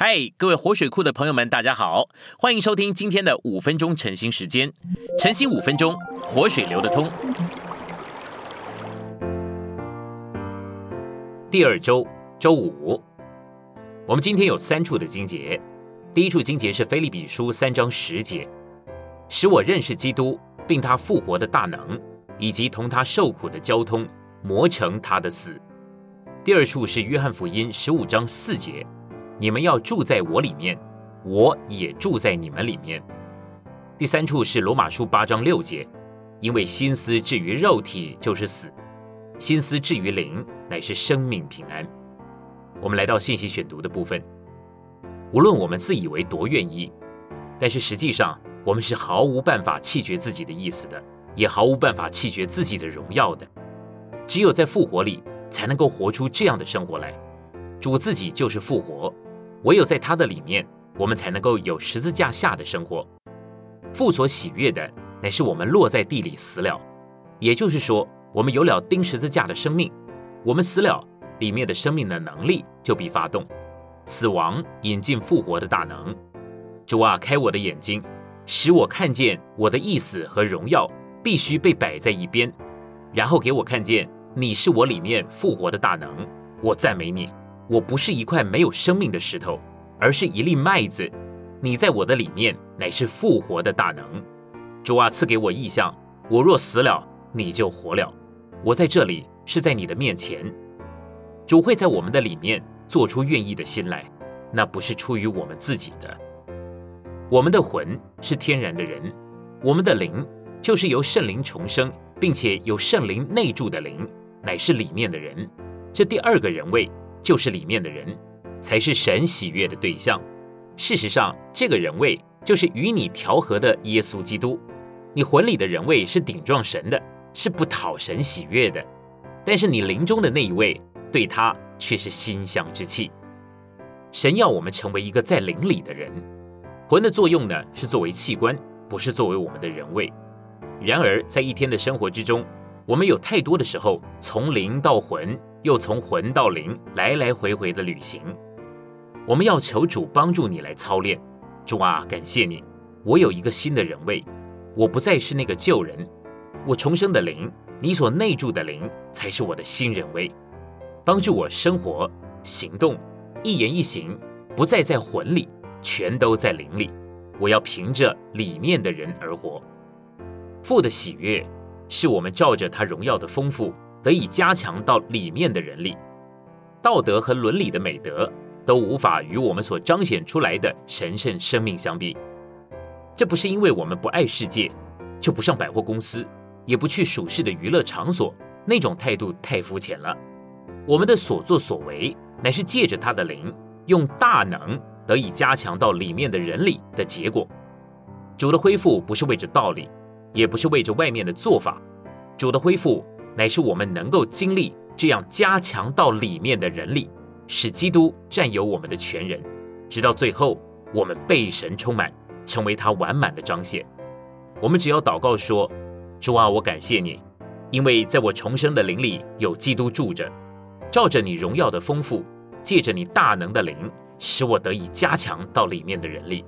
嗨，各位活水库的朋友们，大家好，欢迎收听今天的五分钟晨兴时间。晨兴五分钟，活水流得通。第二周周五，我们今天有三处的经节。第一处经节是菲利比书三章十节，使我认识基督，并他复活的大能，以及同他受苦的交通，磨成他的死。第二处是约翰福音十五章四节。你们要住在我里面，我也住在你们里面。第三处是罗马书八章六节，因为心思至于肉体就是死，心思至于灵乃是生命平安。我们来到信息选读的部分，无论我们自以为多愿意，但是实际上我们是毫无办法弃绝自己的意思的，也毫无办法弃绝自己的荣耀的。只有在复活里，才能够活出这样的生活来。主自己就是复活。唯有在他的里面，我们才能够有十字架下的生活。父所喜悦的，乃是我们落在地里死了，也就是说，我们有了钉十字架的生命。我们死了，里面的生命的能力就必发动，死亡引进复活的大能。主啊，开我的眼睛，使我看见我的意思和荣耀必须被摆在一边，然后给我看见你是我里面复活的大能。我赞美你。我不是一块没有生命的石头，而是一粒麦子。你在我的里面，乃是复活的大能。主啊，赐给我意象，我若死了，你就活了。我在这里，是在你的面前。主会在我们的里面做出愿意的心来，那不是出于我们自己的。我们的魂是天然的人，我们的灵就是由圣灵重生，并且有圣灵内住的灵，乃是里面的人。这第二个人位。就是里面的人，才是神喜悦的对象。事实上，这个人位就是与你调和的耶稣基督。你魂里的人位是顶撞神的，是不讨神喜悦的；但是你灵中的那一位，对他却是馨香之气。神要我们成为一个在灵里的人。魂的作用呢，是作为器官，不是作为我们的人位。然而，在一天的生活之中，我们有太多的时候，从灵到魂。又从魂到灵来来回回的旅行，我们要求主帮助你来操练。主啊，感谢你，我有一个新的人位，我不再是那个旧人，我重生的灵，你所内住的灵才是我的新人位。帮助我生活、行动、一言一行，不再在魂里，全都在灵里。我要凭着里面的人而活。父的喜悦，是我们照着他荣耀的丰富。得以加强到里面的人力，道德和伦理的美德都无法与我们所彰显出来的神圣生命相比。这不是因为我们不爱世界，就不上百货公司，也不去属世的娱乐场所，那种态度太肤浅了。我们的所作所为，乃是借着他的灵，用大能得以加强到里面的人力的结果。主的恢复不是为着道理，也不是为着外面的做法，主的恢复。乃是我们能够经历这样加强到里面的人力，使基督占有我们的全人，直到最后我们被神充满，成为他完满的彰显。我们只要祷告说：“主啊，我感谢你，因为在我重生的灵里有基督住着，照着你荣耀的丰富，借着你大能的灵，使我得以加强到里面的人力，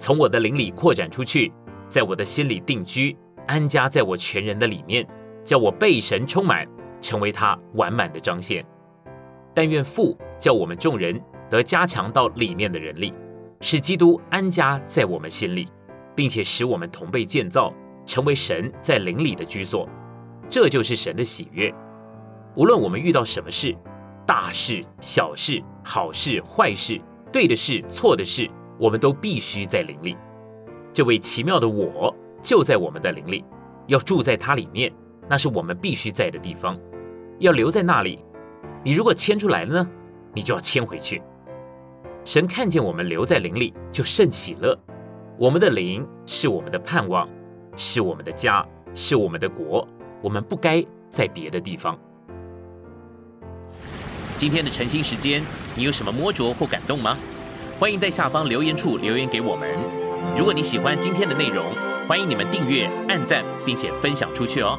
从我的灵里扩展出去，在我的心里定居，安家在我全人的里面。”叫我被神充满，成为他完满的彰显。但愿父叫我们众人得加强到里面的人力，使基督安家在我们心里，并且使我们同被建造，成为神在灵里的居所。这就是神的喜悦。无论我们遇到什么事，大事、小事、好事、坏事，对的事、错的事，我们都必须在灵里。这位奇妙的我就在我们的灵里，要住在他里面。那是我们必须在的地方，要留在那里。你如果迁出来了呢，你就要迁回去。神看见我们留在灵里，就甚喜乐。我们的灵是我们的盼望，是我们的家，是我们的国。我们不该在别的地方。今天的晨兴时间，你有什么摸着或感动吗？欢迎在下方留言处留言给我们。如果你喜欢今天的内容，欢迎你们订阅、按赞，并且分享出去哦。